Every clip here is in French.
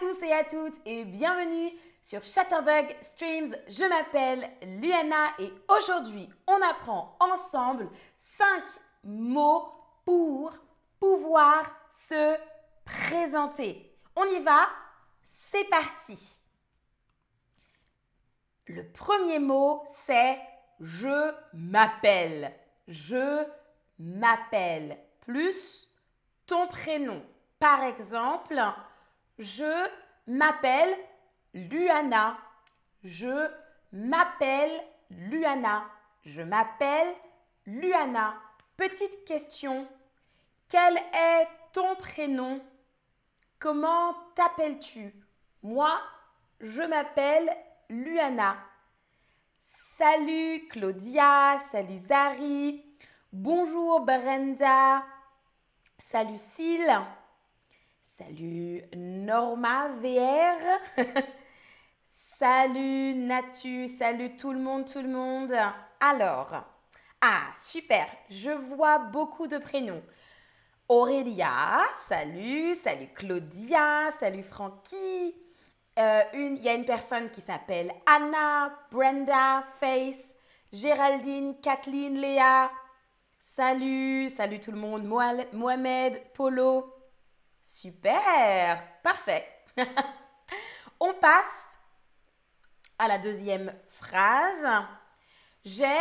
tous et à toutes et bienvenue sur Chatterbug Streams. Je m'appelle Luana et aujourd'hui on apprend ensemble 5 mots pour pouvoir se présenter. On y va C'est parti. Le premier mot c'est je m'appelle. Je m'appelle plus ton prénom. Par exemple, je m'appelle Luana. Je m'appelle Luana. Je m'appelle Luana. Petite question. Quel est ton prénom? Comment t'appelles-tu? Moi, je m'appelle Luana. Salut Claudia, salut Zari, bonjour Brenda, salut Syl, salut Norma VR, salut Natu, salut tout le monde, tout le monde. Alors, ah super, je vois beaucoup de prénoms. Aurélia, salut, salut Claudia, salut Francky, euh, il y a une personne qui s'appelle Anna, Brenda, Face, Géraldine, Kathleen, Léa. Salut, salut tout le monde. Mohamed, Polo. Super, parfait. On passe à la deuxième phrase. J'ai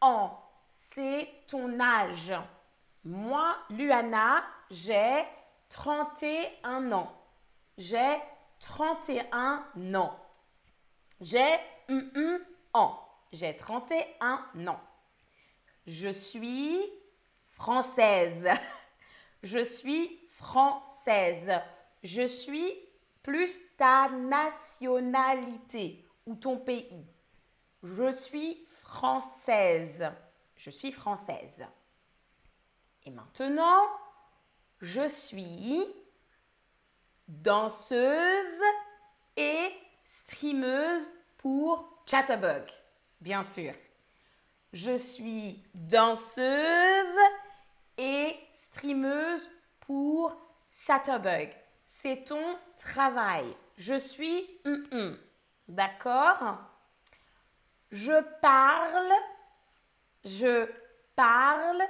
en. C'est ton âge. Moi, Luana, j'ai 31 ans. J'ai 31 ans. J'ai an. J'ai 31 ans. Je suis française. Je suis française. Je suis plus ta nationalité ou ton pays. Je suis française. Je suis française. Et maintenant, je suis danseuse et streameuse pour Chatterbug, bien sûr. Je suis danseuse et streameuse pour Chatterbug. C'est ton travail. Je suis D'accord? Je parle. Je parle.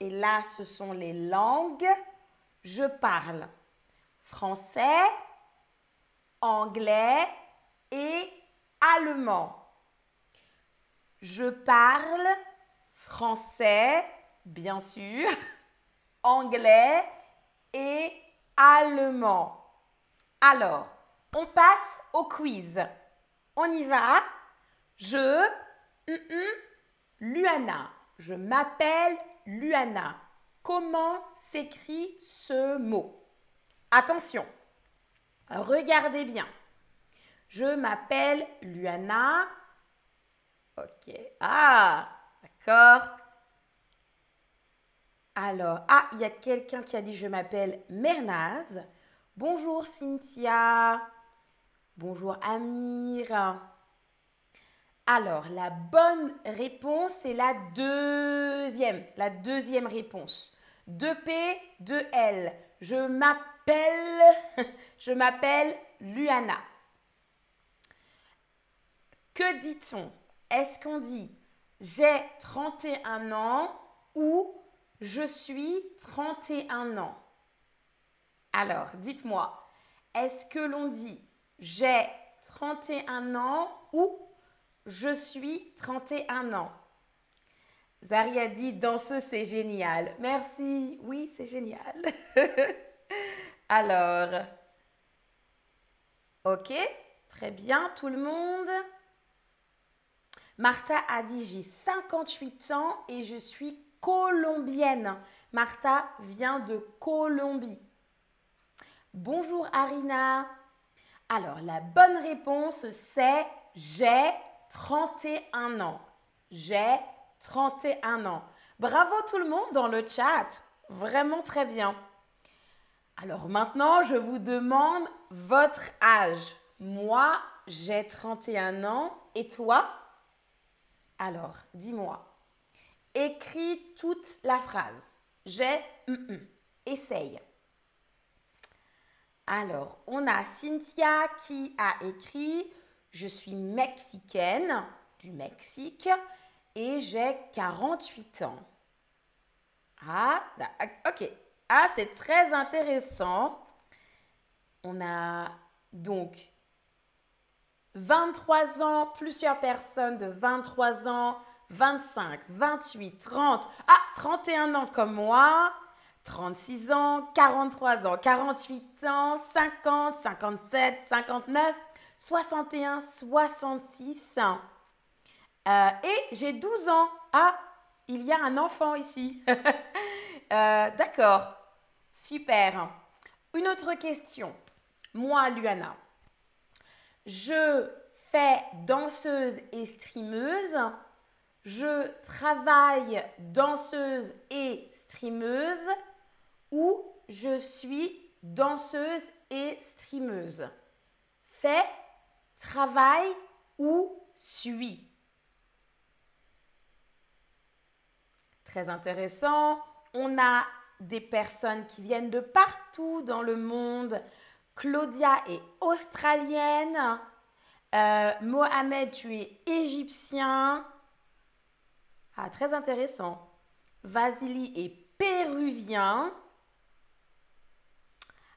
Et là, ce sont les langues. Je parle français, anglais et allemand. Je parle français, bien sûr, anglais et allemand. Alors, on passe au quiz. On y va. Je, Luana. Je m'appelle Luana. Comment s'écrit ce mot? Attention, regardez bien. Je m'appelle Luana. Ok. Ah, d'accord. Alors, ah, il y a quelqu'un qui a dit je m'appelle Mernaz. Bonjour Cynthia. Bonjour Amir. Alors, la bonne réponse est la deuxième. La deuxième réponse. 2P, 2L. Je m'appelle je m'appelle Luana. Que dit-on? Est-ce qu'on dit j'ai 31 ans ou je suis 31 ans Alors, dites-moi, est-ce que l'on dit j'ai 31 ans ou je suis 31 ans? Zari a dit danseuse, c'est génial. Merci. Oui, c'est génial. Alors, ok, très bien, tout le monde. Martha a dit j'ai 58 ans et je suis colombienne. Martha vient de Colombie. Bonjour Arina. Alors, la bonne réponse c'est j'ai 31 ans. J'ai 31 ans. Bravo tout le monde dans le chat. Vraiment très bien. Alors maintenant, je vous demande votre âge. Moi, j'ai 31 ans. Et toi? Alors, dis-moi. Écris toute la phrase. J'ai... Essaye. Alors, on a Cynthia qui a écrit Je suis mexicaine du Mexique et j'ai 48 ans. Ah, ok. Ah, c'est très intéressant. On a donc 23 ans, plusieurs personnes de 23 ans, 25, 28, 30, ah, 31 ans comme moi, 36 ans, 43 ans, 48 ans, 50, 57, 59, 61, 66. Euh, et j'ai 12 ans. Ah, il y a un enfant ici. Euh, d'accord. Super. Une autre question. Moi, Luana, je fais danseuse et streameuse. Je travaille danseuse et streameuse ou je suis danseuse et streameuse. Fais, travaille ou suis. Très intéressant. On a des personnes qui viennent de partout dans le monde. Claudia est australienne. Euh, Mohamed, tu es égyptien. Ah, très intéressant. Vasily est péruvien.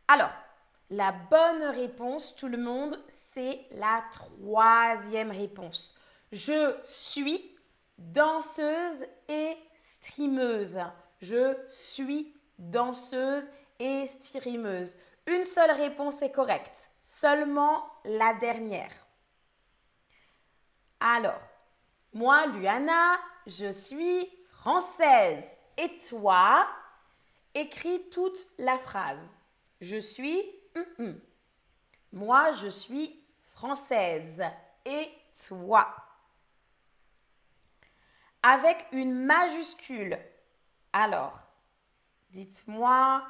Alors, la bonne réponse, tout le monde, c'est la troisième réponse. Je suis danseuse et streameuse. Je suis danseuse et streameuse. Une seule réponse est correcte, seulement la dernière. Alors, moi, Luana, je suis française. Et toi, écris toute la phrase. Je suis... Mm, mm. Moi, je suis française. Et toi? Avec une majuscule. Alors, dites-moi.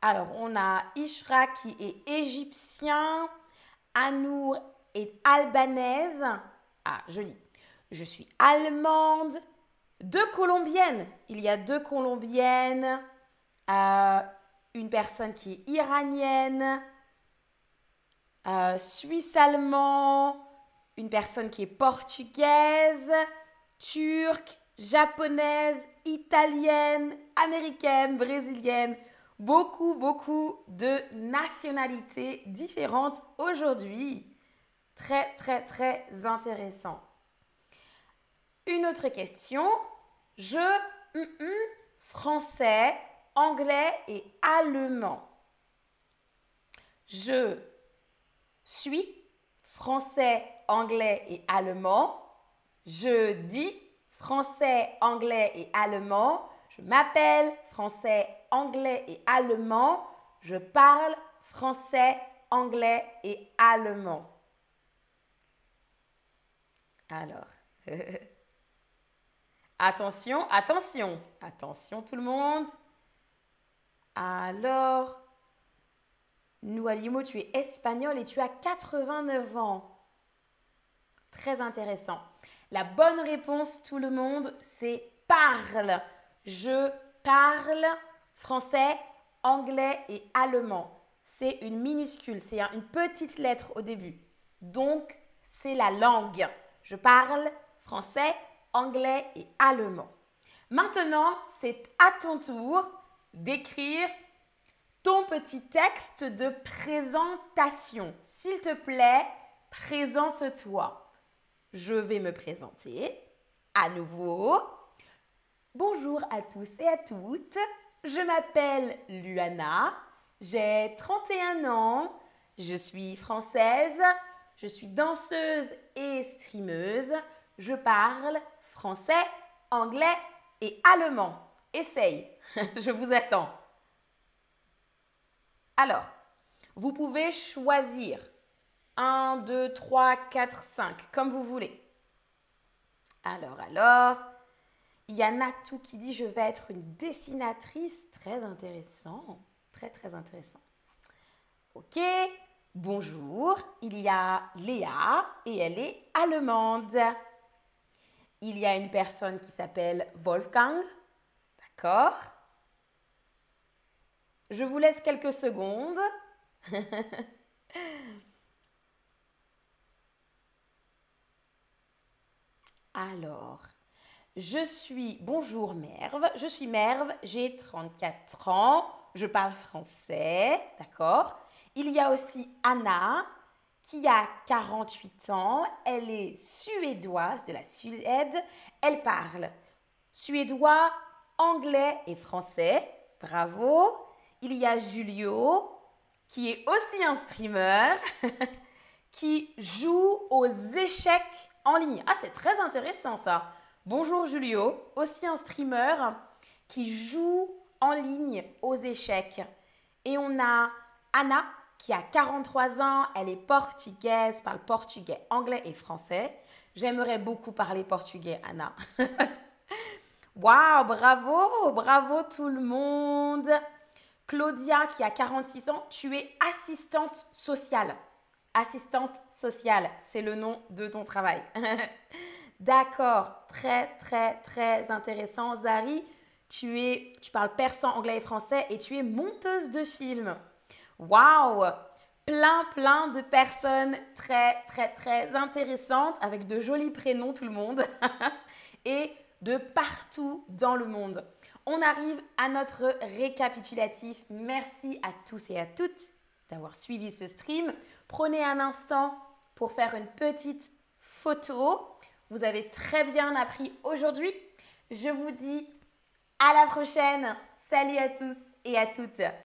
Alors, on a Ishra qui est égyptien. Anour est albanaise. Ah, joli. Je suis allemande. Deux colombiennes. Il y a deux colombiennes. Euh, une personne qui est iranienne. Euh, suisse-allemand. Une personne qui est portugaise turque, japonaise, italienne, américaine, brésilienne. Beaucoup, beaucoup de nationalités différentes aujourd'hui. Très, très, très intéressant. Une autre question. Je, français, anglais et allemand. Je suis français, anglais et allemand. Je dis français, anglais et allemand. Je m'appelle français, anglais et allemand. Je parle français, anglais et allemand. Alors, attention, attention, attention tout le monde. Alors, Noualimo, tu es espagnol et tu as 89 ans. Très intéressant. La bonne réponse, tout le monde, c'est parle. Je parle français, anglais et allemand. C'est une minuscule, c'est une petite lettre au début. Donc, c'est la langue. Je parle français, anglais et allemand. Maintenant, c'est à ton tour d'écrire ton petit texte de présentation. S'il te plaît, présente-toi je vais me présenter à nouveau. Bonjour à tous et à toutes. Je m'appelle Luana. J'ai 31 ans. Je suis française. Je suis danseuse et streameuse. Je parle français, anglais et allemand. Essaye. Je vous attends. Alors, vous pouvez choisir 1, 2, 3, 4, 5, comme vous voulez. Alors, alors, il y a Natou qui dit je vais être une dessinatrice. Très intéressant, très très intéressant. Ok, bonjour. Il y a Léa et elle est allemande. Il y a une personne qui s'appelle Wolfgang. D'accord. Je vous laisse quelques secondes. Alors, je suis, bonjour Merve, je suis Merve, j'ai 34 ans, je parle français, d'accord. Il y a aussi Anna qui a 48 ans, elle est suédoise de la Suède, elle parle suédois, anglais et français, bravo. Il y a Julio qui est aussi un streamer qui joue aux échecs en ligne. Ah, c'est très intéressant ça. Bonjour Julio, aussi un streamer qui joue en ligne aux échecs. Et on a Anna qui a 43 ans, elle est portugaise, parle portugais, anglais et français. J'aimerais beaucoup parler portugais, Anna. Waouh, bravo, bravo tout le monde. Claudia qui a 46 ans, tu es assistante sociale. Assistante sociale, c'est le nom de ton travail. D'accord, très très très intéressant. Zari, tu es tu parles persan, anglais et français et tu es monteuse de films. Waouh Plein plein de personnes très très très intéressantes avec de jolis prénoms tout le monde et de partout dans le monde. On arrive à notre récapitulatif. Merci à tous et à toutes d'avoir suivi ce stream. Prenez un instant pour faire une petite photo. Vous avez très bien appris aujourd'hui. Je vous dis à la prochaine. Salut à tous et à toutes.